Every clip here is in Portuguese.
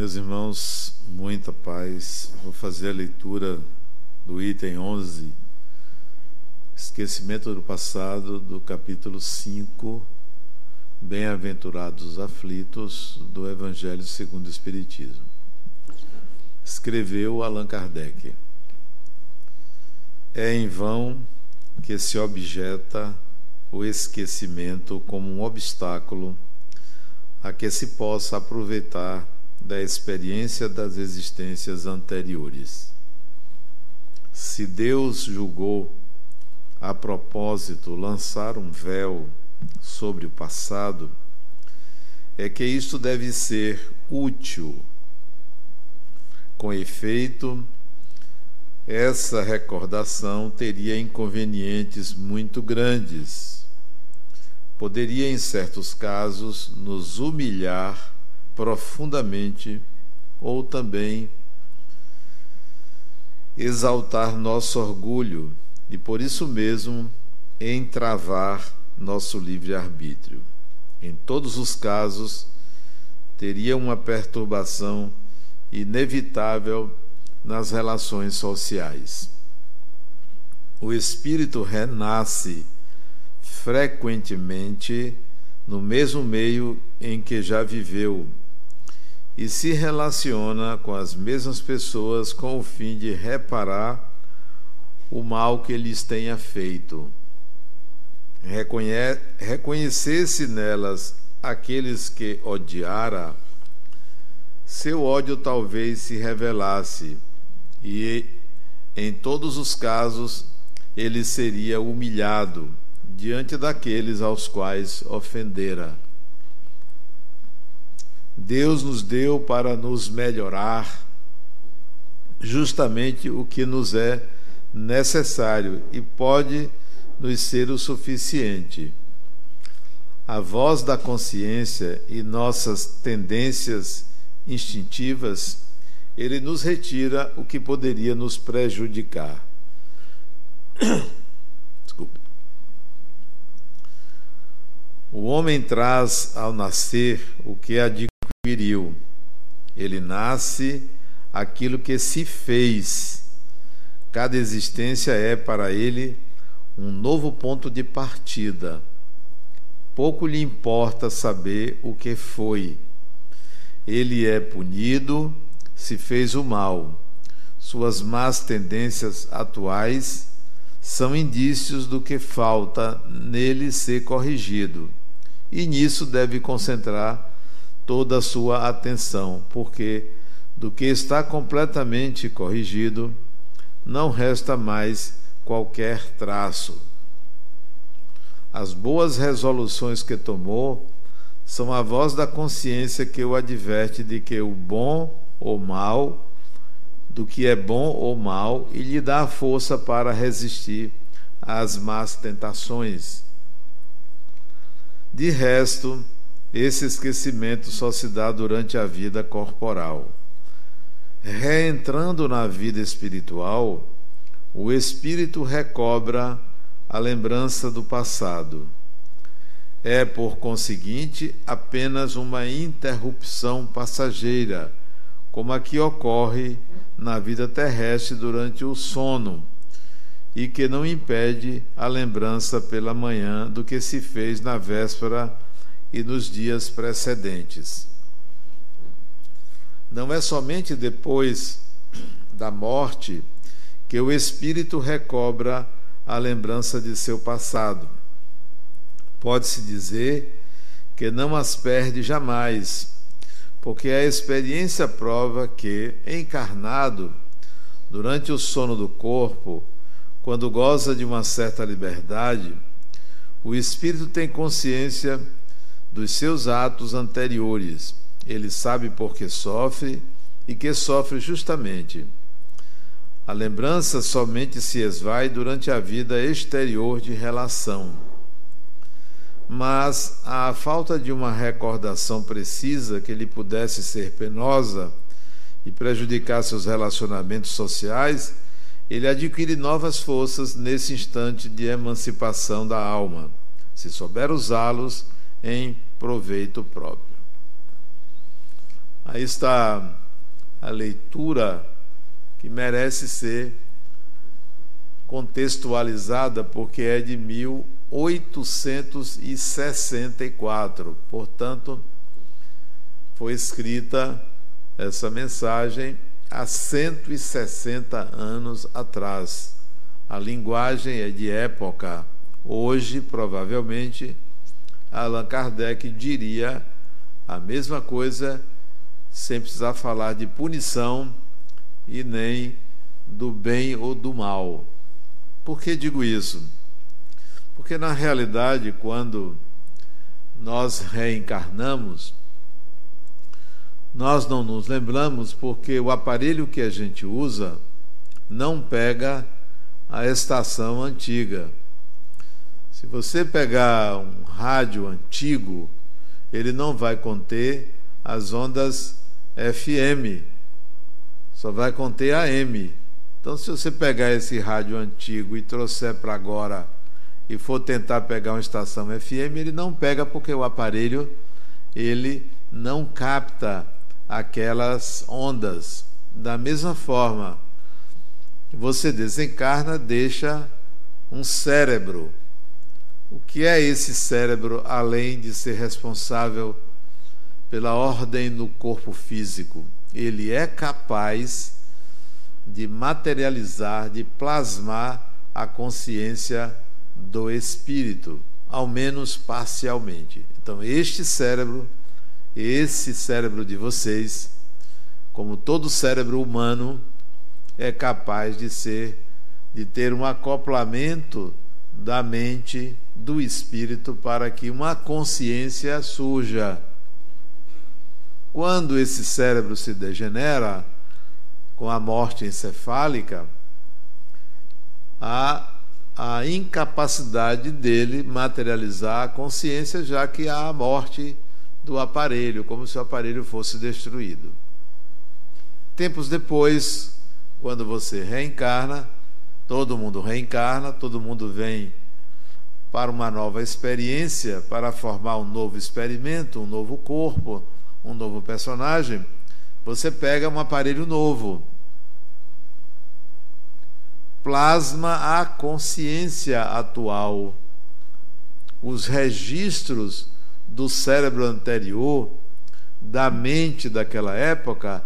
Meus irmãos, muita paz. Vou fazer a leitura do item 11, esquecimento do passado, do capítulo 5, Bem-aventurados os aflitos, do Evangelho segundo o Espiritismo. Escreveu Allan Kardec. É em vão que se objeta o esquecimento como um obstáculo a que se possa aproveitar da experiência das existências anteriores. Se Deus julgou a propósito lançar um véu sobre o passado, é que isto deve ser útil. Com efeito, essa recordação teria inconvenientes muito grandes. Poderia, em certos casos, nos humilhar profundamente ou também exaltar nosso orgulho e por isso mesmo entravar nosso livre-arbítrio. Em todos os casos, teria uma perturbação inevitável nas relações sociais. O espírito renasce frequentemente no mesmo meio em que já viveu e se relaciona com as mesmas pessoas com o fim de reparar o mal que lhes tenha feito. Reconhecesse nelas aqueles que odiara, seu ódio talvez se revelasse e, em todos os casos, ele seria humilhado diante daqueles aos quais ofendera. Deus nos deu para nos melhorar justamente o que nos é necessário e pode nos ser o suficiente. A voz da consciência e nossas tendências instintivas, ele nos retira o que poderia nos prejudicar. Desculpe. O homem traz ao nascer o que adquiriu. Ele nasce aquilo que se fez. Cada existência é para ele um novo ponto de partida. Pouco lhe importa saber o que foi. Ele é punido se fez o mal. Suas más tendências atuais são indícios do que falta nele ser corrigido. E nisso deve concentrar toda a sua atenção, porque do que está completamente corrigido, não resta mais qualquer traço. As boas resoluções que tomou são a voz da consciência que o adverte de que o bom ou mal, do que é bom ou mal, e lhe dá força para resistir às más tentações. De resto, esse esquecimento só se dá durante a vida corporal. Reentrando na vida espiritual, o espírito recobra a lembrança do passado. É, por conseguinte, apenas uma interrupção passageira, como a que ocorre na vida terrestre durante o sono, e que não impede a lembrança pela manhã do que se fez na véspera e nos dias precedentes. Não é somente depois da morte que o espírito recobra a lembrança de seu passado. Pode-se dizer que não as perde jamais, porque a experiência prova que, encarnado, durante o sono do corpo, quando goza de uma certa liberdade, o espírito tem consciência dos seus atos anteriores. Ele sabe por que sofre e que sofre justamente. A lembrança somente se esvai durante a vida exterior de relação. Mas a falta de uma recordação precisa que lhe pudesse ser penosa e prejudicar seus relacionamentos sociais, ele adquire novas forças nesse instante de emancipação da alma, se souber usá-los em proveito próprio. Aí está a leitura que merece ser contextualizada, porque é de 1864. Portanto, foi escrita essa mensagem há 160 anos atrás. A linguagem é de época. Hoje, provavelmente, Allan Kardec diria a mesma coisa sem precisar falar de punição e nem do bem ou do mal. Por que digo isso? Porque na realidade, quando nós reencarnamos, nós não nos lembramos porque o aparelho que a gente usa não pega a estação antiga. Se você pegar um rádio antigo, ele não vai conter as ondas FM, só vai conter AM. Então, se você pegar esse rádio antigo e trouxer para agora e for tentar pegar uma estação FM, ele não pega porque o aparelho ele não capta aquelas ondas. Da mesma forma, você desencarna, deixa um cérebro. O que é esse cérebro além de ser responsável pela ordem no corpo físico? Ele é capaz de materializar, de plasmar a consciência do espírito, ao menos parcialmente. Então, este cérebro, esse cérebro de vocês, como todo cérebro humano, é capaz de ser de ter um acoplamento da mente do espírito para que uma consciência surja. Quando esse cérebro se degenera, com a morte encefálica, a, a incapacidade dele materializar a consciência, já que há a morte do aparelho, como se o aparelho fosse destruído. Tempos depois, quando você reencarna, todo mundo reencarna, todo mundo vem para uma nova experiência, para formar um novo experimento, um novo corpo, um novo personagem você pega um aparelho novo, plasma a consciência atual, os registros do cérebro anterior, da mente daquela época,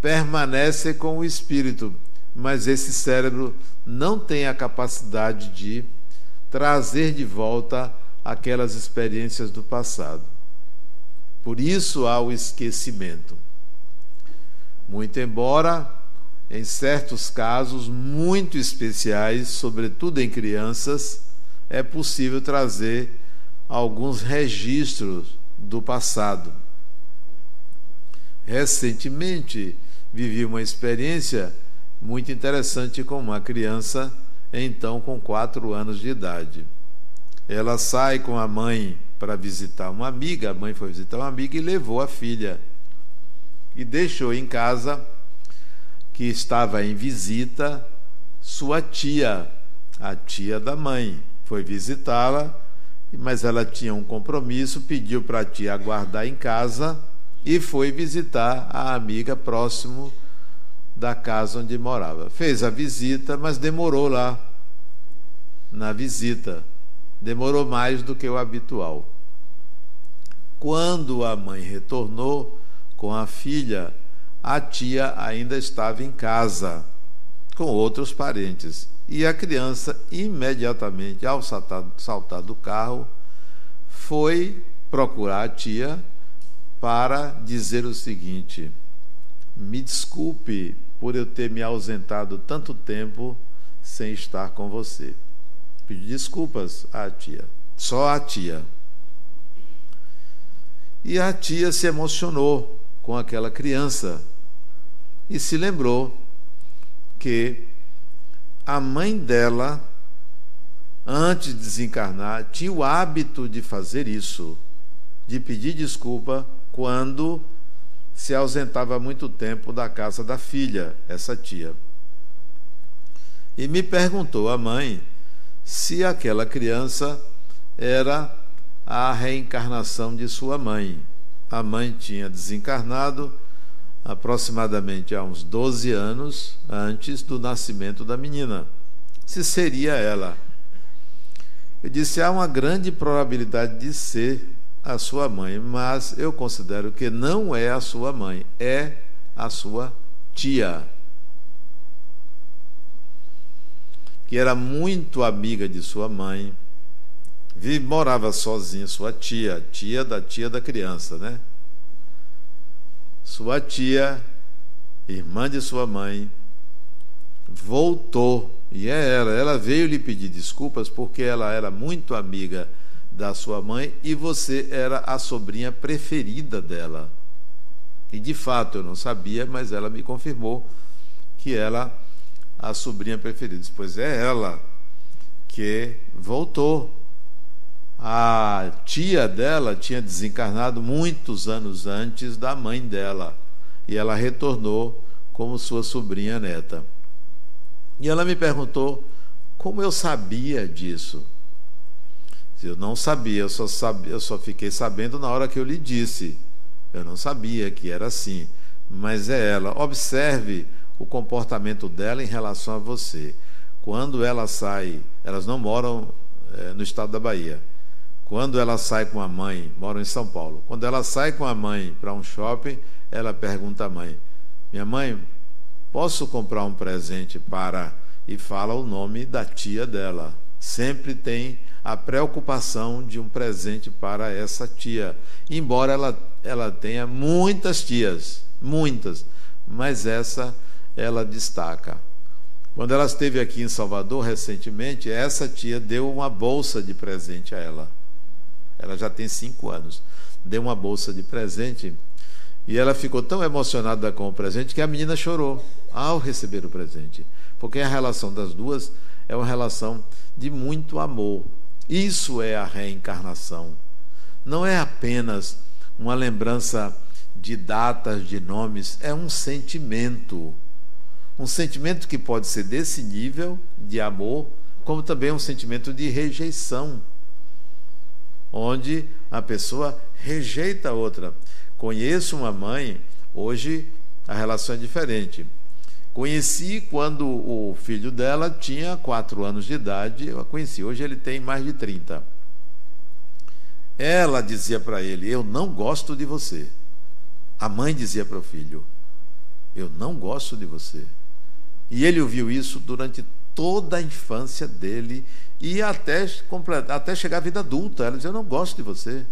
permanecem com o espírito, mas esse cérebro não tem a capacidade de trazer de volta aquelas experiências do passado. Por isso há o esquecimento. Muito embora, em certos casos muito especiais, sobretudo em crianças, é possível trazer alguns registros do passado. Recentemente vivi uma experiência muito interessante com uma criança, então com quatro anos de idade. Ela sai com a mãe para visitar uma amiga, a mãe foi visitar uma amiga e levou a filha e deixou em casa, que estava em visita, sua tia, a tia da mãe. Foi visitá-la, mas ela tinha um compromisso, pediu para a tia aguardar em casa e foi visitar a amiga próximo da casa onde morava. Fez a visita, mas demorou lá na visita. Demorou mais do que o habitual. Quando a mãe retornou, com a filha, a tia ainda estava em casa com outros parentes. E a criança, imediatamente, ao saltar, saltar do carro, foi procurar a tia para dizer o seguinte: Me desculpe por eu ter me ausentado tanto tempo sem estar com você. Pedi desculpas à tia, só à tia. E a tia se emocionou com aquela criança e se lembrou que a mãe dela, antes de desencarnar, tinha o hábito de fazer isso, de pedir desculpa quando se ausentava muito tempo da casa da filha, essa tia. E me perguntou a mãe se aquela criança era a reencarnação de sua mãe a mãe tinha desencarnado aproximadamente há uns 12 anos antes do nascimento da menina. Se seria ela. Eu disse: há uma grande probabilidade de ser a sua mãe, mas eu considero que não é a sua mãe, é a sua tia. Que era muito amiga de sua mãe, morava sozinha, sua tia, tia da tia da criança, né? Sua tia, irmã de sua mãe, voltou, e é ela, ela veio lhe pedir desculpas porque ela era muito amiga da sua mãe e você era a sobrinha preferida dela. E de fato eu não sabia, mas ela me confirmou que ela a sobrinha preferida. Pois é ela que voltou. A tia dela tinha desencarnado muitos anos antes da mãe dela e ela retornou como sua sobrinha neta. E ela me perguntou como eu sabia disso. Eu não sabia, eu só, sabia, eu só fiquei sabendo na hora que eu lhe disse. Eu não sabia que era assim. Mas é ela. Observe o comportamento dela em relação a você. Quando ela sai, elas não moram é, no estado da Bahia. Quando ela sai com a mãe, moram em São Paulo. Quando ela sai com a mãe para um shopping, ela pergunta à mãe: Minha mãe, posso comprar um presente para. E fala o nome da tia dela. Sempre tem a preocupação de um presente para essa tia. Embora ela, ela tenha muitas tias, muitas, mas essa ela destaca. Quando ela esteve aqui em Salvador recentemente, essa tia deu uma bolsa de presente a ela. Ela já tem cinco anos. Deu uma bolsa de presente e ela ficou tão emocionada com o presente que a menina chorou ao receber o presente. Porque a relação das duas é uma relação de muito amor. Isso é a reencarnação. Não é apenas uma lembrança de datas, de nomes, é um sentimento. Um sentimento que pode ser desse nível de amor, como também um sentimento de rejeição, onde a pessoa rejeita a outra. Conheço uma mãe, hoje a relação é diferente. Conheci quando o filho dela tinha quatro anos de idade, eu a conheci. Hoje ele tem mais de 30. Ela dizia para ele: Eu não gosto de você. A mãe dizia para o filho: Eu não gosto de você. E ele ouviu isso durante toda a infância dele e até, até chegar à vida adulta. Ela dizia: Eu não gosto de você.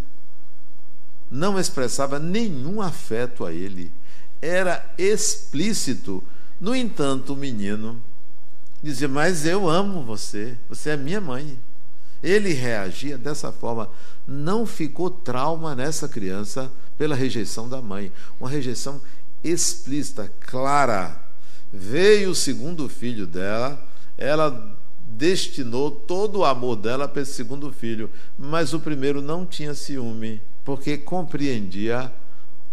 Não expressava nenhum afeto a ele. Era explícito no entanto, o menino dizia: Mas eu amo você, você é minha mãe. Ele reagia dessa forma. Não ficou trauma nessa criança pela rejeição da mãe. Uma rejeição explícita, clara. Veio o segundo filho dela, ela destinou todo o amor dela para esse segundo filho, mas o primeiro não tinha ciúme, porque compreendia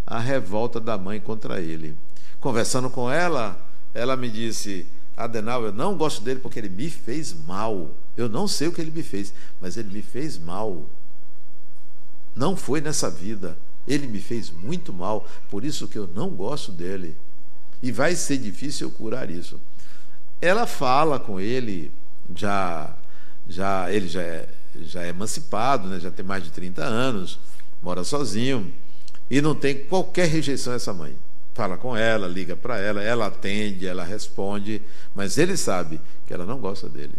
a revolta da mãe contra ele. Conversando com ela, ela me disse: Adenal, eu não gosto dele porque ele me fez mal. Eu não sei o que ele me fez, mas ele me fez mal. Não foi nessa vida. Ele me fez muito mal, por isso que eu não gosto dele. E vai ser difícil eu curar isso. Ela fala com ele, já, já ele já é, já é emancipado, né? já tem mais de 30 anos, mora sozinho, e não tem qualquer rejeição a essa mãe fala com ela, liga para ela, ela atende, ela responde, mas ele sabe que ela não gosta dele.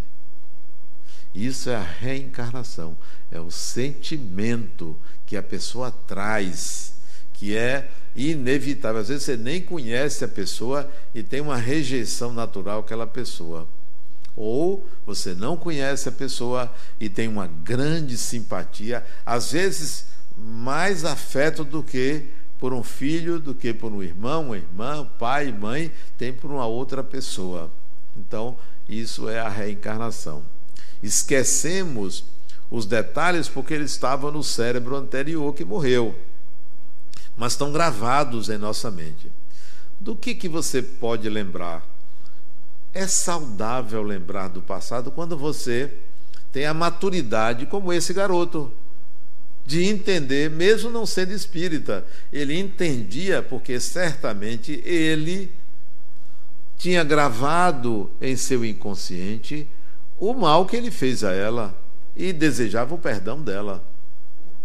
Isso é a reencarnação, é o sentimento que a pessoa traz, que é inevitável. Às vezes você nem conhece a pessoa e tem uma rejeição natural àquela pessoa. Ou você não conhece a pessoa e tem uma grande simpatia, às vezes mais afeto do que por um filho do que por um irmão, uma irmã, pai, mãe, tem por uma outra pessoa. Então, isso é a reencarnação. Esquecemos os detalhes porque eles estavam no cérebro anterior que morreu, mas estão gravados em nossa mente. Do que, que você pode lembrar? É saudável lembrar do passado quando você tem a maturidade como esse garoto de entender, mesmo não sendo espírita. Ele entendia porque certamente ele tinha gravado em seu inconsciente o mal que ele fez a ela e desejava o perdão dela.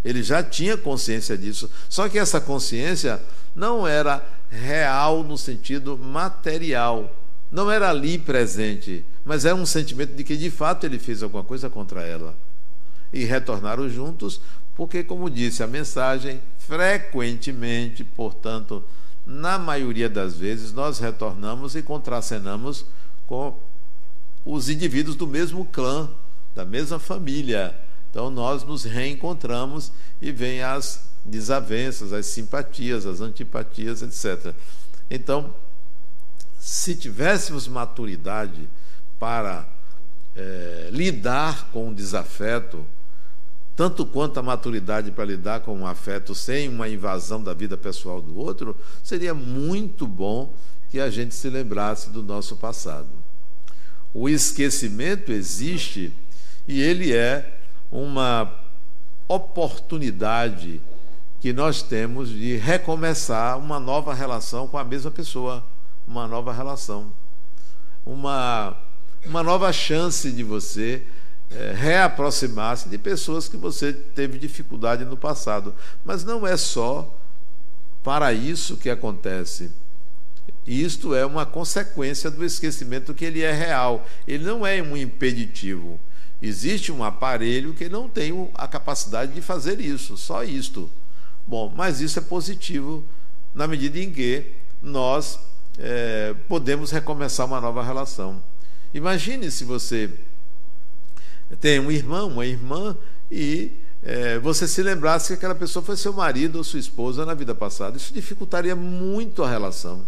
Ele já tinha consciência disso. Só que essa consciência não era real no sentido material. Não era ali presente, mas era um sentimento de que de fato ele fez alguma coisa contra ela. E retornaram juntos porque, como disse a mensagem, frequentemente, portanto, na maioria das vezes, nós retornamos e contracenamos com os indivíduos do mesmo clã, da mesma família. Então, nós nos reencontramos e vem as desavenças, as simpatias, as antipatias, etc. Então, se tivéssemos maturidade para é, lidar com o desafeto, tanto quanto a maturidade para lidar com um afeto sem uma invasão da vida pessoal do outro, seria muito bom que a gente se lembrasse do nosso passado. O esquecimento existe e ele é uma oportunidade que nós temos de recomeçar uma nova relação com a mesma pessoa, uma nova relação, uma, uma nova chance de você é, reaproximar-se de pessoas que você teve dificuldade no passado. Mas não é só para isso que acontece. Isto é uma consequência do esquecimento que ele é real. Ele não é um impeditivo. Existe um aparelho que não tem a capacidade de fazer isso, só isto. Bom, mas isso é positivo na medida em que nós é, podemos recomeçar uma nova relação. Imagine se você tem um irmão, uma irmã, e é, você se lembrasse que aquela pessoa foi seu marido ou sua esposa na vida passada. Isso dificultaria muito a relação.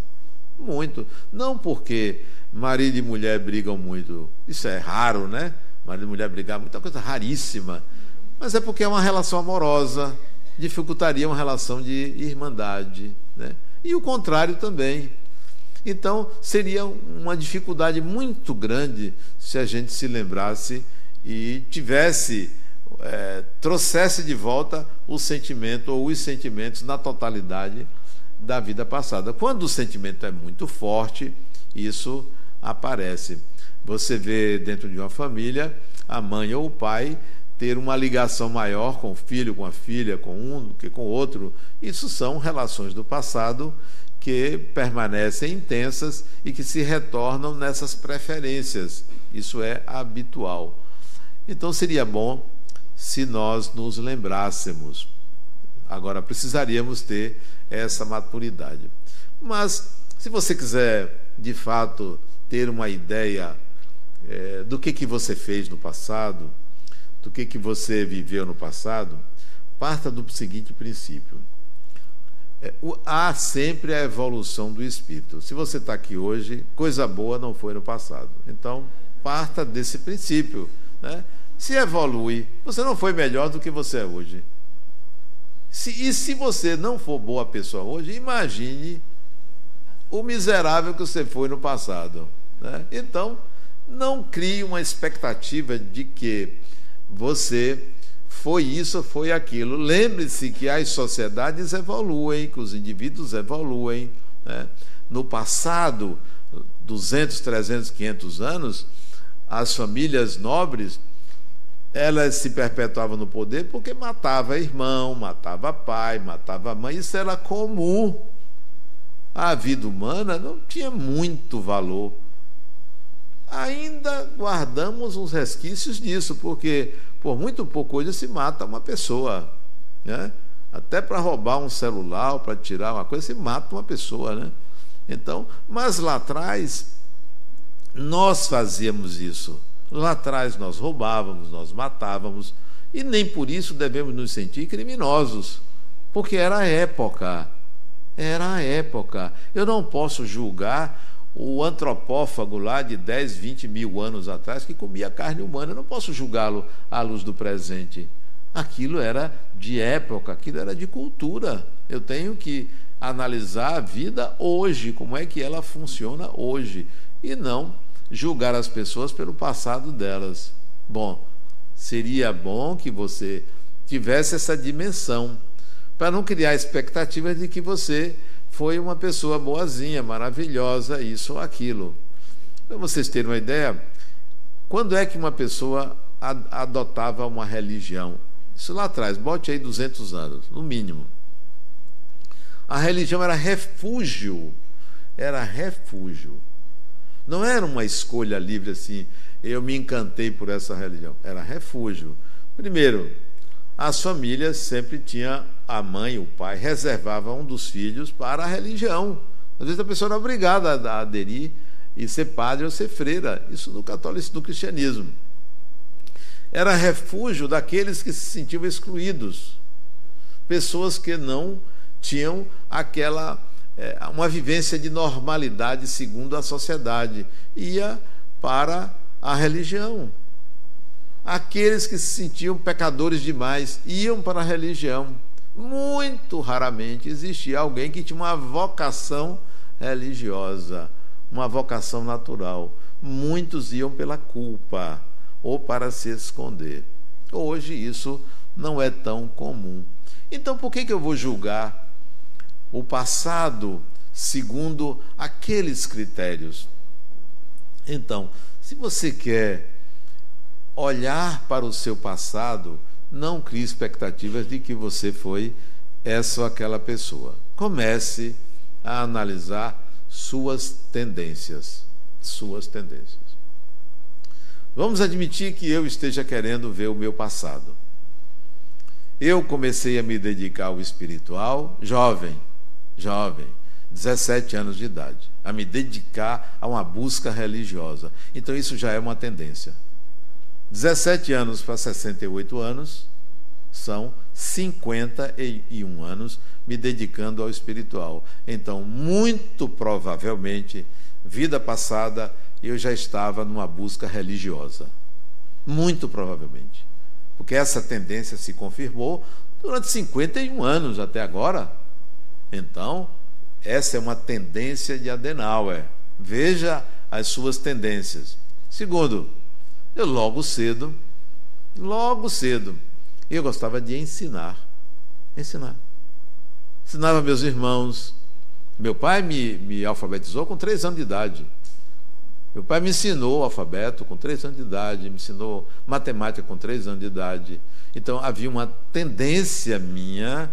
Muito. Não porque marido e mulher brigam muito. Isso é raro, né? Marido e mulher brigar, muita coisa raríssima. Mas é porque é uma relação amorosa, dificultaria uma relação de irmandade. Né? E o contrário também. Então, seria uma dificuldade muito grande se a gente se lembrasse e tivesse, é, trouxesse de volta o sentimento ou os sentimentos na totalidade da vida passada. Quando o sentimento é muito forte, isso aparece. Você vê dentro de uma família a mãe ou o pai ter uma ligação maior com o filho, com a filha, com um do que com o outro. Isso são relações do passado que permanecem intensas e que se retornam nessas preferências. Isso é habitual. Então seria bom se nós nos lembrássemos. Agora precisaríamos ter essa maturidade. Mas se você quiser de fato ter uma ideia é, do que, que você fez no passado, do que, que você viveu no passado, parta do seguinte princípio. É, o, há sempre a evolução do espírito. Se você está aqui hoje, coisa boa não foi no passado. Então, parta desse princípio. Né? Se evolui, você não foi melhor do que você é hoje. Se, e se você não for boa pessoa hoje, imagine o miserável que você foi no passado. Né? Então, não crie uma expectativa de que você foi isso, foi aquilo. Lembre-se que as sociedades evoluem, que os indivíduos evoluem. Né? No passado, 200, 300, 500 anos, as famílias nobres elas se perpetuavam no poder porque matava irmão, matava pai, matava mãe. Isso era comum. A vida humana não tinha muito valor. Ainda guardamos uns resquícios disso, porque por muito pouco hoje se mata uma pessoa. Né? Até para roubar um celular, para tirar uma coisa, se mata uma pessoa. Né? Então, mas lá atrás, nós fazíamos isso. Lá atrás nós roubávamos, nós matávamos, e nem por isso devemos nos sentir criminosos, porque era a época. Era a época. Eu não posso julgar o antropófago lá de 10, 20 mil anos atrás que comia carne humana. Eu não posso julgá-lo à luz do presente. Aquilo era de época, aquilo era de cultura. Eu tenho que analisar a vida hoje, como é que ela funciona hoje, e não julgar as pessoas pelo passado delas. Bom, seria bom que você tivesse essa dimensão, para não criar expectativas de que você foi uma pessoa boazinha, maravilhosa, isso ou aquilo. Para vocês terem uma ideia, quando é que uma pessoa adotava uma religião? Isso lá atrás, bote aí 200 anos, no mínimo. A religião era refúgio, era refúgio. Não era uma escolha livre assim, eu me encantei por essa religião. Era refúgio. Primeiro, as famílias sempre tinham a mãe, o pai, reservava um dos filhos para a religião. Às vezes a pessoa era obrigada a aderir e ser padre ou ser freira. Isso no catolicismo, no cristianismo. Era refúgio daqueles que se sentiam excluídos. Pessoas que não tinham aquela é, uma vivência de normalidade segundo a sociedade. Ia para a religião. Aqueles que se sentiam pecadores demais iam para a religião. Muito raramente existia alguém que tinha uma vocação religiosa, uma vocação natural. Muitos iam pela culpa ou para se esconder. Hoje isso não é tão comum. Então por que, que eu vou julgar o passado segundo aqueles critérios? Então, se você quer olhar para o seu passado, não crie expectativas de que você foi essa ou aquela pessoa. Comece a analisar suas tendências, suas tendências. Vamos admitir que eu esteja querendo ver o meu passado. Eu comecei a me dedicar ao espiritual jovem, jovem, 17 anos de idade a me dedicar a uma busca religiosa. Então isso já é uma tendência. 17 anos para 68 anos são 51 anos me dedicando ao espiritual. Então, muito provavelmente, vida passada, eu já estava numa busca religiosa. Muito provavelmente. Porque essa tendência se confirmou durante 51 anos até agora. Então, essa é uma tendência de Adenauer. Veja as suas tendências. Segundo, eu logo cedo, logo cedo, eu gostava de ensinar. Ensinar. Ensinava meus irmãos. Meu pai me, me alfabetizou com três anos de idade. Meu pai me ensinou alfabeto com três anos de idade, me ensinou matemática com três anos de idade. Então havia uma tendência minha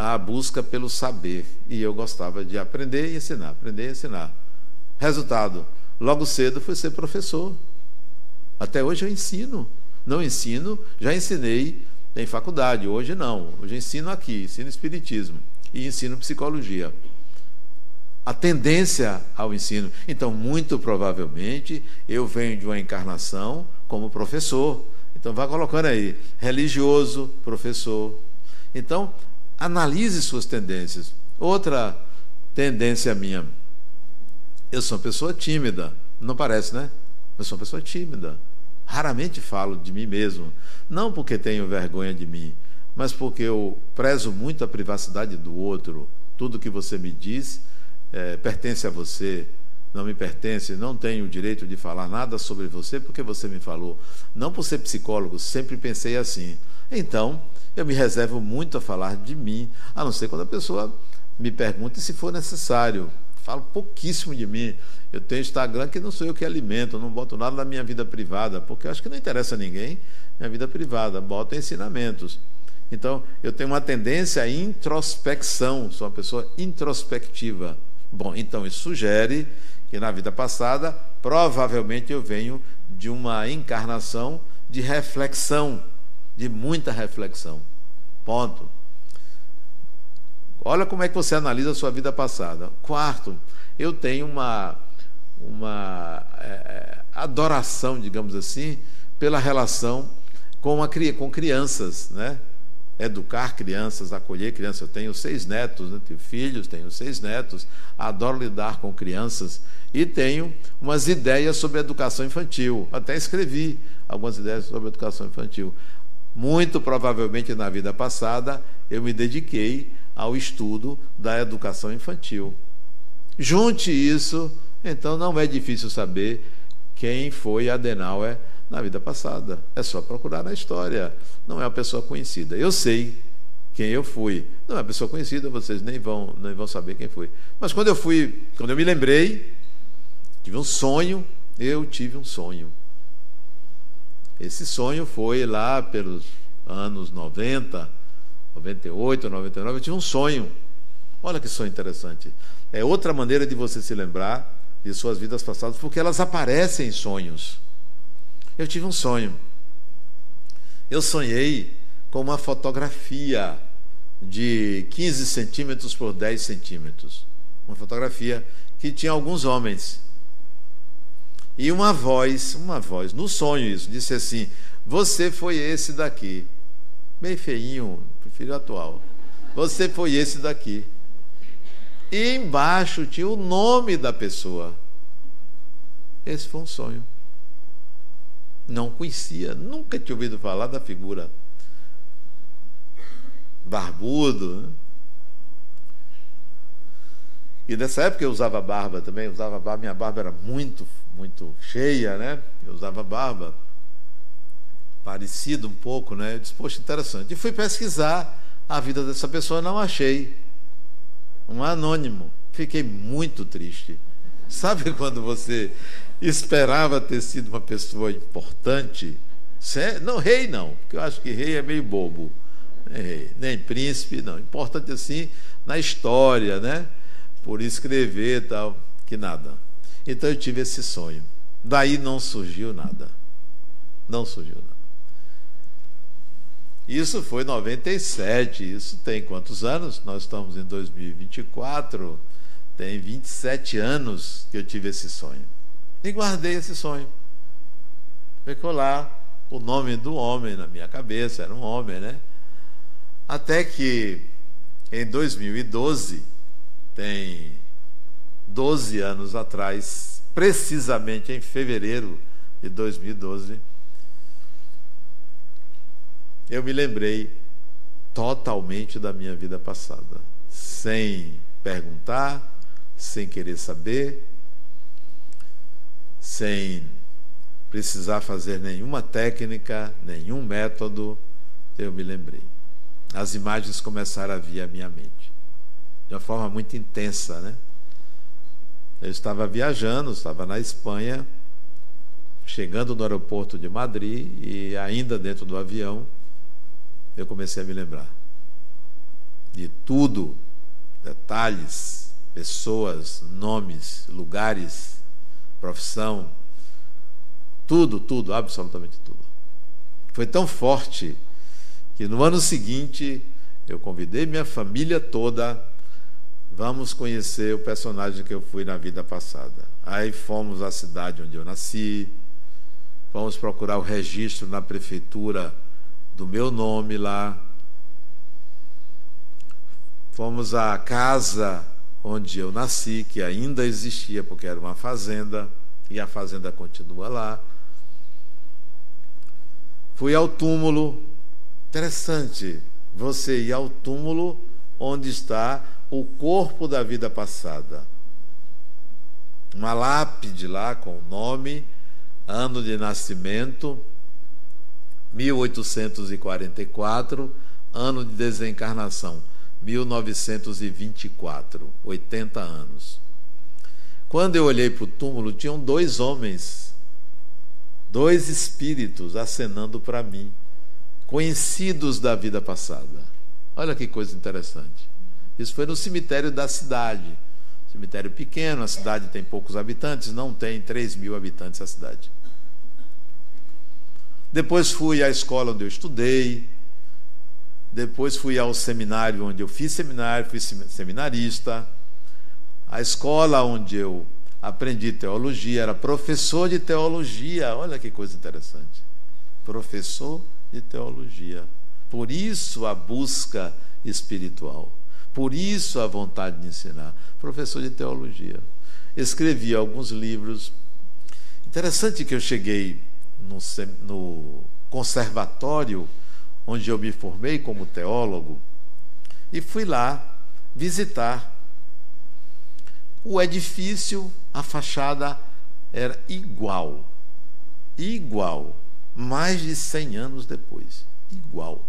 a busca pelo saber. E eu gostava de aprender e ensinar, aprender e ensinar. Resultado, logo cedo fui ser professor. Até hoje eu ensino. Não ensino, já ensinei em faculdade, hoje não. Hoje ensino aqui, ensino espiritismo e ensino psicologia. A tendência ao ensino. Então, muito provavelmente, eu venho de uma encarnação como professor. Então, vá colocando aí, religioso, professor. Então, Analise suas tendências. Outra tendência minha. Eu sou uma pessoa tímida. Não parece, né? Eu sou uma pessoa tímida. Raramente falo de mim mesmo. Não porque tenho vergonha de mim, mas porque eu prezo muito a privacidade do outro. Tudo que você me diz é, pertence a você, não me pertence, não tenho o direito de falar nada sobre você porque você me falou. Não por ser psicólogo, sempre pensei assim. Então, eu me reservo muito a falar de mim, a não ser quando a pessoa me pergunta se for necessário. Falo pouquíssimo de mim. Eu tenho Instagram que não sou eu que alimento, não boto nada na minha vida privada, porque acho que não interessa a ninguém minha vida privada, boto ensinamentos. Então, eu tenho uma tendência à introspecção, sou uma pessoa introspectiva. Bom, então isso sugere que na vida passada, provavelmente eu venho de uma encarnação de reflexão de muita reflexão. Ponto. Olha como é que você analisa a sua vida passada. Quarto, eu tenho uma, uma é, é adoração, digamos assim, pela relação com, a, com crianças, né? Educar crianças, acolher crianças. Eu tenho seis netos, né? tenho filhos, tenho seis netos, adoro lidar com crianças e tenho umas ideias sobre educação infantil. Até escrevi algumas ideias sobre educação infantil. Muito provavelmente na vida passada eu me dediquei ao estudo da educação infantil. Junte isso, então não é difícil saber quem foi Adenauer na vida passada. É só procurar na história. Não é uma pessoa conhecida. Eu sei quem eu fui. Não é uma pessoa conhecida, vocês nem vão, nem vão saber quem foi. Mas quando eu fui, quando eu me lembrei, tive um sonho, eu tive um sonho. Esse sonho foi lá pelos anos 90, 98, 99, eu tive um sonho. Olha que sonho interessante. É outra maneira de você se lembrar de suas vidas passadas, porque elas aparecem em sonhos. Eu tive um sonho. Eu sonhei com uma fotografia de 15 centímetros por 10 centímetros. Uma fotografia que tinha alguns homens. E uma voz, uma voz, no sonho isso, disse assim: Você foi esse daqui. Meio feinho, prefiro atual. Você foi esse daqui. E embaixo tinha o nome da pessoa. Esse foi um sonho. Não conhecia, nunca tinha ouvido falar da figura. Barbudo. Né? E nessa época eu usava barba também, usava barba, minha barba era muito, muito cheia, né? Eu usava barba. Parecido um pouco, né? Eu disse, poxa, interessante. E fui pesquisar a vida dessa pessoa, não achei um anônimo. Fiquei muito triste. Sabe quando você esperava ter sido uma pessoa importante? Não, rei não, porque eu acho que rei é meio bobo. Nem rei, nem príncipe, não. Importante assim na história, né? Por escrever tal, que nada. Então eu tive esse sonho. Daí não surgiu nada. Não surgiu nada. Isso foi 97, isso tem quantos anos? Nós estamos em 2024, tem 27 anos que eu tive esse sonho. E guardei esse sonho. Ficou lá o nome do homem na minha cabeça, era um homem, né? Até que em 2012, tem 12 anos atrás, precisamente em fevereiro de 2012, eu me lembrei totalmente da minha vida passada, sem perguntar, sem querer saber, sem precisar fazer nenhuma técnica, nenhum método, eu me lembrei. As imagens começaram a vir à minha mente, de uma forma muito intensa, né? Eu estava viajando, estava na Espanha, chegando no aeroporto de Madrid e ainda dentro do avião, eu comecei a me lembrar de tudo, detalhes, pessoas, nomes, lugares, profissão, tudo, tudo, absolutamente tudo. Foi tão forte que no ano seguinte eu convidei minha família toda, vamos conhecer o personagem que eu fui na vida passada. Aí fomos à cidade onde eu nasci, vamos procurar o registro na prefeitura do meu nome lá. Fomos à casa onde eu nasci, que ainda existia, porque era uma fazenda, e a fazenda continua lá. Fui ao túmulo. Interessante você ir ao túmulo onde está o corpo da vida passada. Uma lápide lá com o nome, ano de nascimento, 1844, ano de desencarnação, 1924, 80 anos. Quando eu olhei para o túmulo, tinham dois homens, dois espíritos acenando para mim, conhecidos da vida passada. Olha que coisa interessante. Isso foi no cemitério da cidade. Cemitério pequeno, a cidade tem poucos habitantes, não tem 3 mil habitantes a cidade. Depois fui à escola onde eu estudei. Depois fui ao seminário onde eu fiz seminário, fui seminarista. A escola onde eu aprendi teologia, era professor de teologia. Olha que coisa interessante. Professor de teologia. Por isso a busca espiritual. Por isso a vontade de ensinar. Professor de teologia. Escrevi alguns livros. Interessante que eu cheguei no, no conservatório onde eu me formei como teólogo e fui lá visitar o edifício, a fachada era igual. Igual. Mais de 100 anos depois. Igual.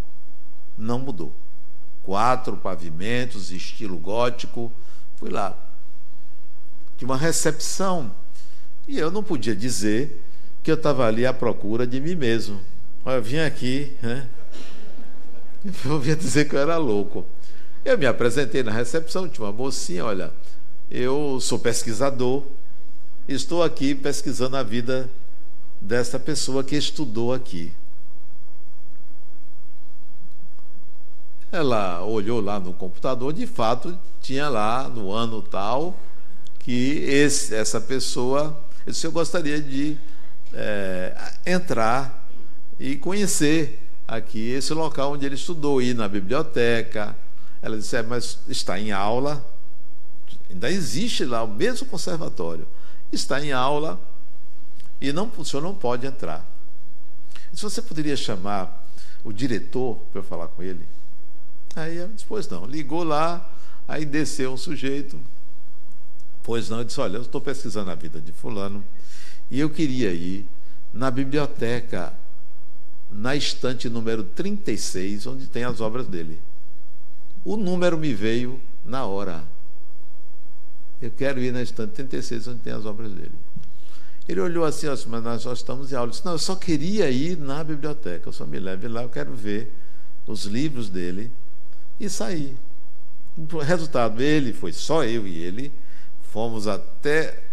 Não mudou. Quatro pavimentos, estilo gótico. Fui lá. De uma recepção. E eu não podia dizer que eu estava ali à procura de mim mesmo. Eu vim aqui, né? Eu vinha dizer que eu era louco. Eu me apresentei na recepção, tinha uma mocinha, olha, eu sou pesquisador, estou aqui pesquisando a vida dessa pessoa que estudou aqui. Ela olhou lá no computador, de fato, tinha lá no ano tal que esse, essa pessoa, eu disse, eu gostaria de é, entrar e conhecer aqui esse local onde ele estudou, ir na biblioteca. Ela disse: é, mas está em aula, ainda existe lá o mesmo conservatório, está em aula e não, o senhor não pode entrar. Se você poderia chamar o diretor para falar com ele? Aí ela disse: pois não. Ligou lá, aí desceu um sujeito. Pois não, eu disse: olha, eu estou pesquisando a vida de Fulano e eu queria ir na biblioteca na estante número 36, onde tem as obras dele. O número me veio na hora. Eu quero ir na estante 36, onde tem as obras dele. Ele olhou assim, mas nós só estamos em aula. Eu disse, não, eu só queria ir na biblioteca, eu só me leve lá, eu quero ver os livros dele e. O resultado, ele foi só eu e ele, fomos até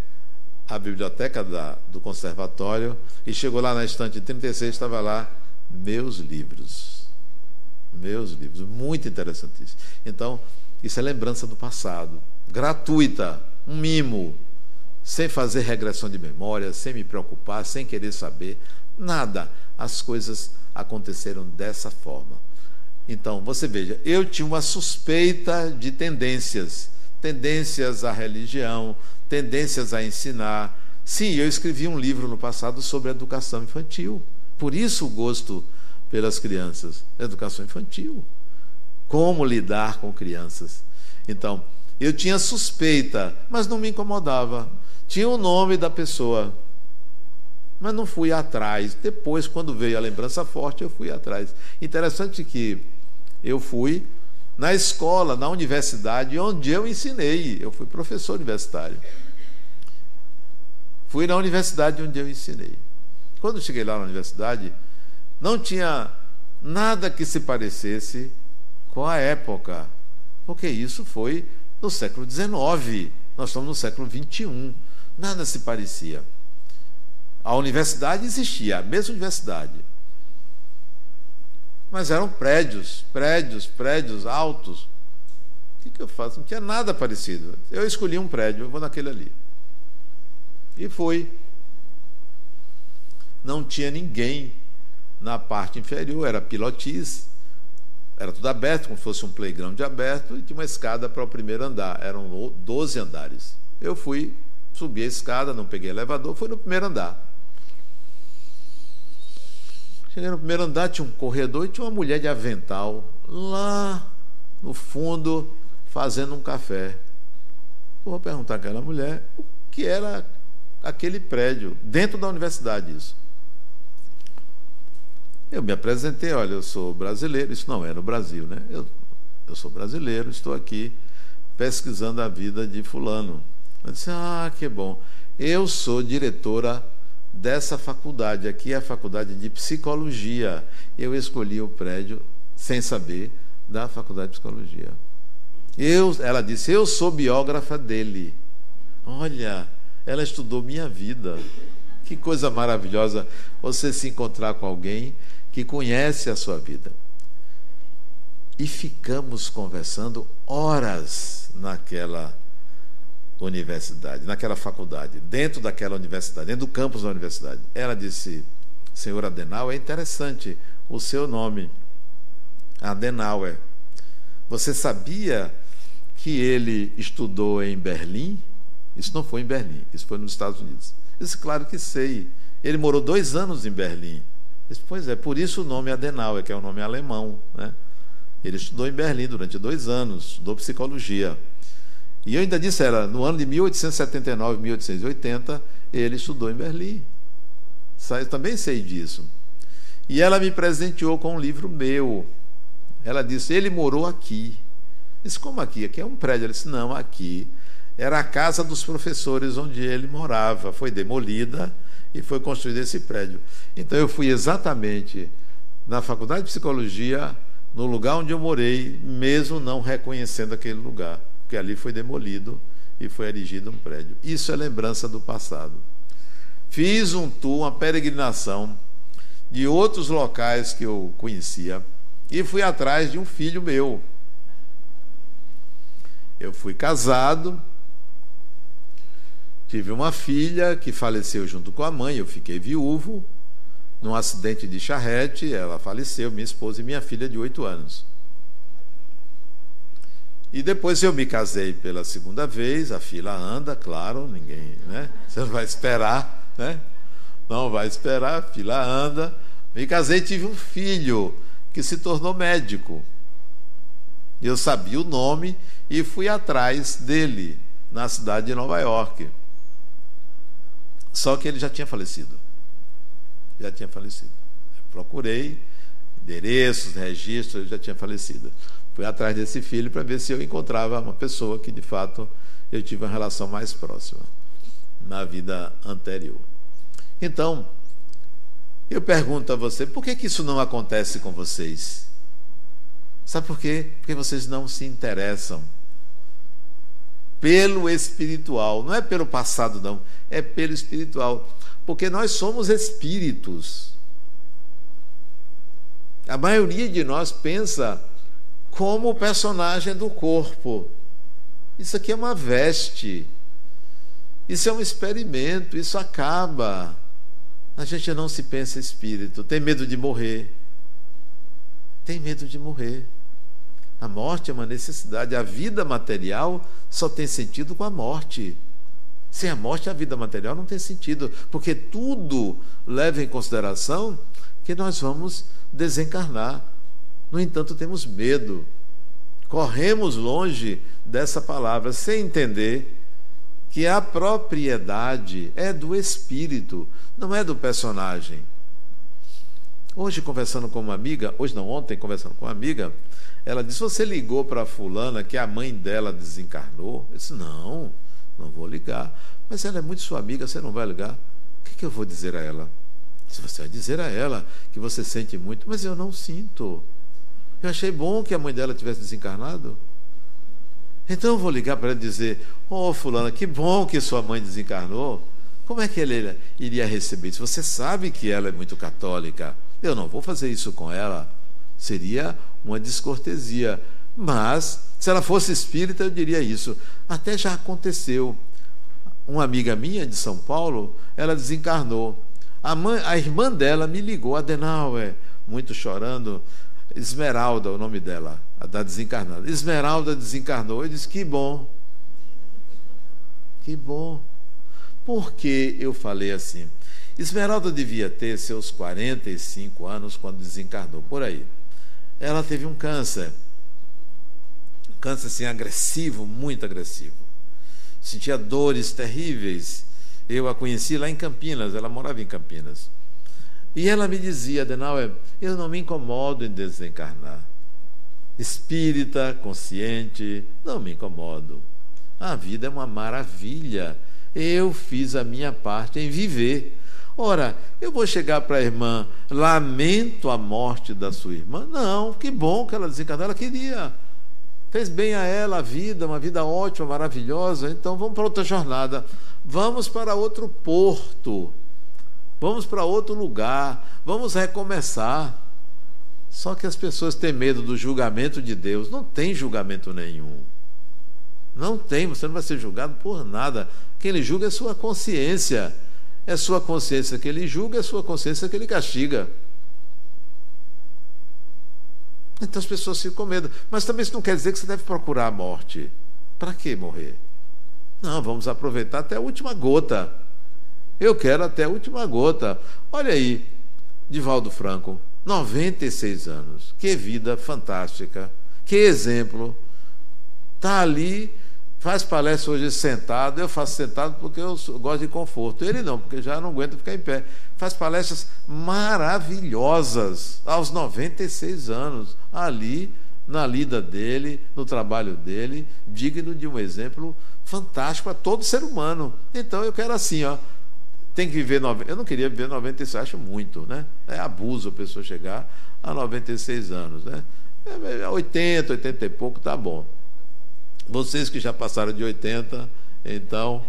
a biblioteca da, do conservatório e chegou lá na estante 36, estava lá meus livros. Meus livros. Muito interessantíssimo. Então, isso é lembrança do passado. Gratuita. Um mimo. Sem fazer regressão de memória, sem me preocupar, sem querer saber. Nada. As coisas aconteceram dessa forma. Então, você veja, eu tinha uma suspeita de tendências. Tendências à religião, tendências a ensinar. Sim, eu escrevi um livro no passado sobre educação infantil. Por isso o gosto pelas crianças, educação infantil. Como lidar com crianças. Então, eu tinha suspeita, mas não me incomodava. Tinha o nome da pessoa, mas não fui atrás. Depois, quando veio a lembrança forte, eu fui atrás. Interessante que eu fui na escola, na universidade, onde eu ensinei. Eu fui professor universitário. Fui na universidade onde eu ensinei. Quando cheguei lá na universidade, não tinha nada que se parecesse com a época, porque isso foi no século XIX, nós estamos no século XXI, nada se parecia. A universidade existia, a mesma universidade. Mas eram prédios, prédios, prédios altos. O que, que eu faço? Não tinha nada parecido. Eu escolhi um prédio, eu vou naquele ali. E fui não tinha ninguém na parte inferior, era pilotis, era tudo aberto, como se fosse um playground aberto, e tinha uma escada para o primeiro andar, eram 12 andares. Eu fui, subi a escada, não peguei elevador, fui no primeiro andar. Cheguei no primeiro andar, tinha um corredor e tinha uma mulher de avental lá no fundo, fazendo um café. vou perguntar àquela mulher o que era aquele prédio, dentro da universidade isso. Eu me apresentei, olha, eu sou brasileiro, isso não é no Brasil, né? Eu, eu sou brasileiro, estou aqui pesquisando a vida de fulano. Eu disse, ah, que bom. Eu sou diretora dessa faculdade, aqui é a faculdade de psicologia. Eu escolhi o prédio sem saber da faculdade de psicologia. Eu, ela disse, eu sou biógrafa dele. Olha, ela estudou minha vida. Que coisa maravilhosa você se encontrar com alguém que conhece a sua vida. E ficamos conversando horas naquela universidade, naquela faculdade, dentro daquela universidade, dentro do campus da universidade. Ela disse: Senhor Adenauer, é interessante o seu nome, Adenauer. Você sabia que ele estudou em Berlim? Isso não foi em Berlim, isso foi nos Estados Unidos. Disse: Claro que sei. Ele morou dois anos em Berlim. Disse, pois é, por isso o nome Adenauer, que é um nome alemão. Né? Ele estudou em Berlim durante dois anos, estudou psicologia. E eu ainda disse, era no ano de 1879, 1880, ele estudou em Berlim. Eu também sei disso. E ela me presenteou com um livro meu. Ela disse: ele morou aqui. Eu disse: como aqui? Aqui é um prédio. Ela disse: não, aqui. Era a casa dos professores onde ele morava. Foi demolida e foi construído esse prédio. Então eu fui exatamente na faculdade de psicologia, no lugar onde eu morei, mesmo não reconhecendo aquele lugar, porque ali foi demolido e foi erigido um prédio. Isso é lembrança do passado. Fiz um tour, uma peregrinação de outros locais que eu conhecia e fui atrás de um filho meu. Eu fui casado, tive uma filha que faleceu junto com a mãe, eu fiquei viúvo. Num acidente de charrete, ela faleceu, minha esposa e minha filha de oito anos. E depois eu me casei pela segunda vez, a fila anda, claro, ninguém, né? Você não vai esperar né? Não vai esperar, a fila anda. Me casei tive um filho que se tornou médico. Eu sabia o nome e fui atrás dele na cidade de Nova York. Só que ele já tinha falecido. Já tinha falecido. Eu procurei endereços, registros, ele já tinha falecido. Fui atrás desse filho para ver se eu encontrava uma pessoa que de fato eu tive uma relação mais próxima na vida anterior. Então, eu pergunto a você, por que, que isso não acontece com vocês? Sabe por quê? Porque vocês não se interessam pelo espiritual, não é pelo passado, não, é pelo espiritual. Porque nós somos espíritos. A maioria de nós pensa como o personagem do corpo. Isso aqui é uma veste. Isso é um experimento, isso acaba. A gente não se pensa espírito, tem medo de morrer. Tem medo de morrer. A morte é uma necessidade. A vida material só tem sentido com a morte. Sem a morte, a vida material não tem sentido, porque tudo leva em consideração que nós vamos desencarnar. No entanto, temos medo. Corremos longe dessa palavra sem entender que a propriedade é do espírito, não é do personagem. Hoje, conversando com uma amiga, hoje não, ontem, conversando com uma amiga, ela disse: Você ligou para Fulana que a mãe dela desencarnou? Eu disse: Não, não vou ligar. Mas ela é muito sua amiga, você não vai ligar? O que, que eu vou dizer a ela? Se você vai dizer a ela que você sente muito, mas eu não sinto. Eu achei bom que a mãe dela tivesse desencarnado. Então eu vou ligar para ele dizer: Ô oh, Fulana, que bom que sua mãe desencarnou. Como é que ele iria receber isso? Você sabe que ela é muito católica. Eu não vou fazer isso com ela. Seria uma descortesia. Mas, se ela fosse espírita, eu diria isso. Até já aconteceu. Uma amiga minha de São Paulo, ela desencarnou. A, mãe, a irmã dela me ligou, Adenauer, muito chorando. Esmeralda, o nome dela a da desencarnada. Esmeralda desencarnou. Eu disse: Que bom. Que bom. Por que eu falei assim? Esmeralda devia ter seus 45 anos quando desencarnou, por aí. Ela teve um câncer. Um câncer assim agressivo, muito agressivo. Sentia dores terríveis. Eu a conheci lá em Campinas, ela morava em Campinas. E ela me dizia, Adenauer, eu não me incomodo em desencarnar espírita, consciente, não me incomodo. A vida é uma maravilha. Eu fiz a minha parte em viver. Ora, eu vou chegar para a irmã, lamento a morte da sua irmã? Não, que bom que ela desencarnou, ela queria. Fez bem a ela a vida, uma vida ótima, maravilhosa. Então vamos para outra jornada. Vamos para outro porto. Vamos para outro lugar. Vamos recomeçar. Só que as pessoas têm medo do julgamento de Deus. Não tem julgamento nenhum. Não tem, você não vai ser julgado por nada. Quem ele julga é sua consciência. É sua consciência que ele julga, é sua consciência que ele castiga. Então as pessoas ficam com medo. Mas também isso não quer dizer que você deve procurar a morte. Para que morrer? Não, vamos aproveitar até a última gota. Eu quero até a última gota. Olha aí, Divaldo Franco. 96 anos. Que vida fantástica. Que exemplo. Está ali faz palestra hoje sentado, eu faço sentado porque eu gosto de conforto. Ele não, porque já não aguenta ficar em pé. Faz palestras maravilhosas aos 96 anos, ali na lida dele, no trabalho dele, digno de um exemplo fantástico para todo ser humano. Então eu quero assim, ó, tem que viver. Eu não queria viver 96, acho muito, né? É abuso a pessoa chegar a 96 anos, né? 80, é, 80 e pouco, tá bom. Vocês que já passaram de 80, então,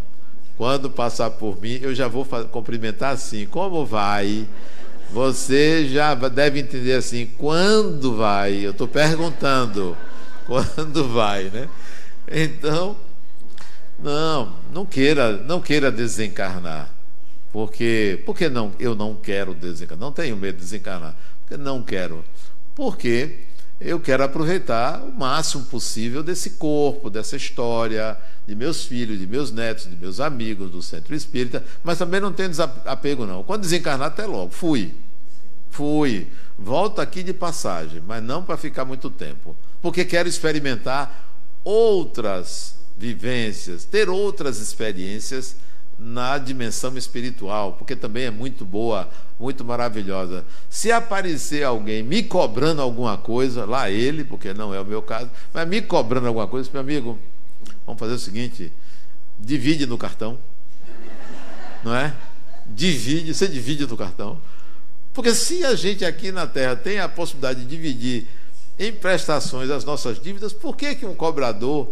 quando passar por mim, eu já vou cumprimentar assim: como vai? Você já deve entender assim: quando vai? Eu estou perguntando: quando vai, né? Então, não, não queira, não queira desencarnar. Porque, porque não, eu não quero desencarnar. Não tenho medo de desencarnar. Porque não quero. Porque eu quero aproveitar o máximo possível desse corpo, dessa história, de meus filhos, de meus netos, de meus amigos do centro espírita, mas também não tenho desapego, não. Quando desencarnar, até logo. Fui. Fui. Volto aqui de passagem, mas não para ficar muito tempo. Porque quero experimentar outras vivências, ter outras experiências na dimensão espiritual, porque também é muito boa, muito maravilhosa. Se aparecer alguém me cobrando alguma coisa, lá ele, porque não é o meu caso, mas me cobrando alguma coisa, meu amigo, vamos fazer o seguinte: divide no cartão, não é? Divide, você divide no cartão. Porque se a gente aqui na Terra tem a possibilidade de dividir em prestações as nossas dívidas, por que, que um cobrador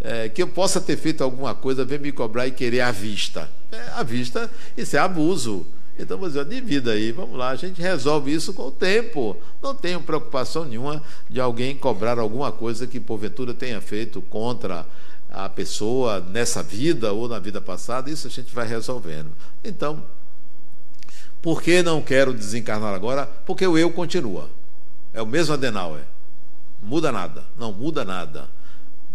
é, que eu possa ter feito alguma coisa, vem me cobrar e querer à vista. É, à vista, isso é abuso. Então, vou dizer, divida aí, vamos lá, a gente resolve isso com o tempo. Não tenho preocupação nenhuma de alguém cobrar alguma coisa que porventura tenha feito contra a pessoa nessa vida ou na vida passada, isso a gente vai resolvendo. Então, por que não quero desencarnar agora? Porque o eu continua. É o mesmo Adenauer. Muda nada, não muda nada.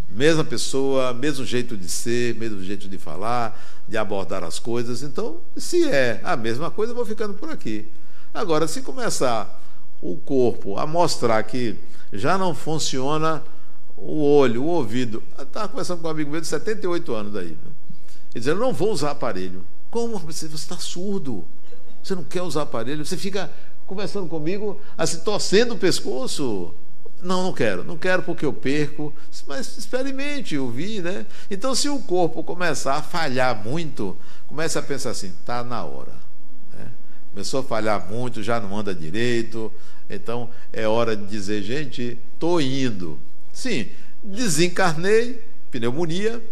Mesma pessoa, mesmo jeito de ser, mesmo jeito de falar, de abordar as coisas. Então, se é a mesma coisa, eu vou ficando por aqui. Agora, se começar o corpo a mostrar que já não funciona o olho, o ouvido. Eu estava conversando com um amigo meu de 78 anos aí. Né? Ele dizendo, eu não vou usar aparelho. Como? Você está surdo. Você não quer usar aparelho? Você fica conversando comigo, assim, torcendo o pescoço. Não, não quero, não quero porque eu perco, mas experimente ouvir, né? Então, se o corpo começar a falhar muito, comece a pensar assim: está na hora. Né? Começou a falhar muito, já não anda direito, então é hora de dizer: gente, estou indo. Sim, desencarnei, pneumonia,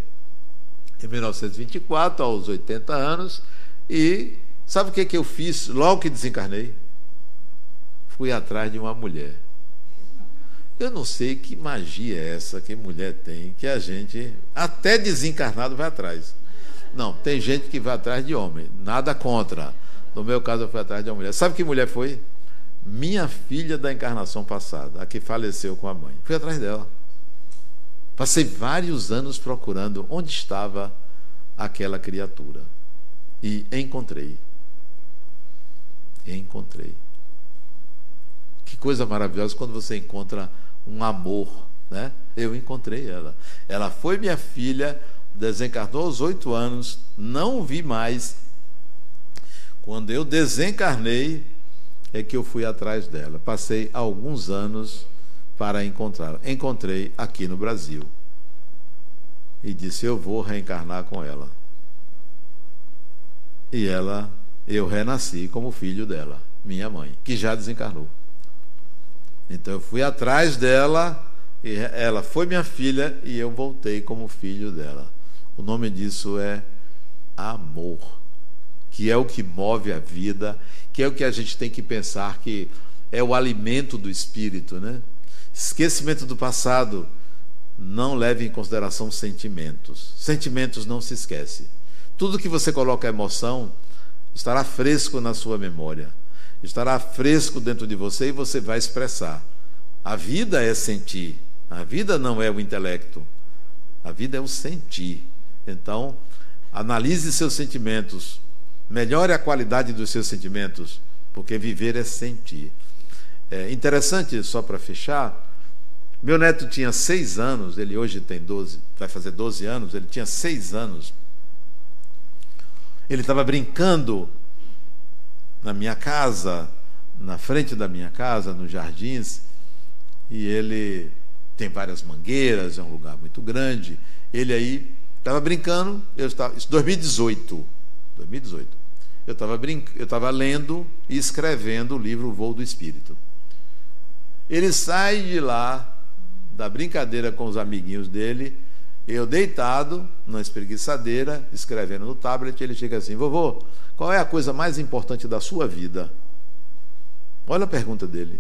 em 1924, aos 80 anos, e sabe o que, que eu fiz logo que desencarnei? Fui atrás de uma mulher. Eu não sei que magia é essa que mulher tem, que a gente, até desencarnado, vai atrás. Não, tem gente que vai atrás de homem, nada contra. No meu caso, eu fui atrás de uma mulher. Sabe que mulher foi? Minha filha da encarnação passada, a que faleceu com a mãe. Fui atrás dela. Passei vários anos procurando onde estava aquela criatura. E encontrei. Encontrei. Que coisa maravilhosa quando você encontra um amor. Né? Eu encontrei ela. Ela foi minha filha, desencarnou aos oito anos, não vi mais. Quando eu desencarnei, é que eu fui atrás dela. Passei alguns anos para encontrá-la. Encontrei aqui no Brasil. E disse: Eu vou reencarnar com ela. E ela, eu renasci como filho dela, minha mãe, que já desencarnou. Então eu fui atrás dela, e ela foi minha filha e eu voltei como filho dela. O nome disso é amor, que é o que move a vida, que é o que a gente tem que pensar que é o alimento do espírito, né? Esquecimento do passado não leve em consideração sentimentos. Sentimentos não se esquece. Tudo que você coloca emoção estará fresco na sua memória estará fresco dentro de você e você vai expressar. A vida é sentir, a vida não é o intelecto, a vida é o sentir. Então, analise seus sentimentos, melhore a qualidade dos seus sentimentos, porque viver é sentir. É interessante, só para fechar, Meu neto tinha seis anos, ele hoje tem 12, vai fazer 12 anos, ele tinha seis anos. Ele estava brincando na minha casa, na frente da minha casa, nos jardins, e ele tem várias mangueiras, é um lugar muito grande. Ele aí estava brincando, eu estava, isso 2018, 2018. Eu estava brinc, eu estava lendo e escrevendo o livro O Voo do Espírito. Ele sai de lá da brincadeira com os amiguinhos dele, eu deitado na espreguiçadeira, escrevendo no tablet, ele chega assim: "Vovô, qual é a coisa mais importante da sua vida?" Olha a pergunta dele.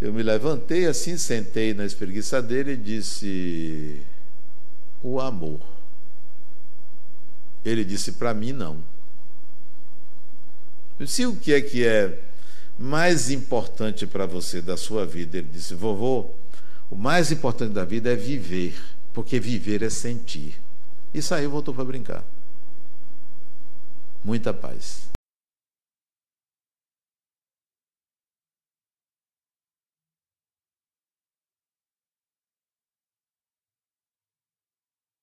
Eu me levantei assim, sentei na espreguiçadeira e disse: O amor. Ele disse: Para mim, não. Eu disse: O que é que é mais importante para você da sua vida? Ele disse: Vovô, o mais importante da vida é viver, porque viver é sentir. E saiu, voltou para brincar. Muita paz.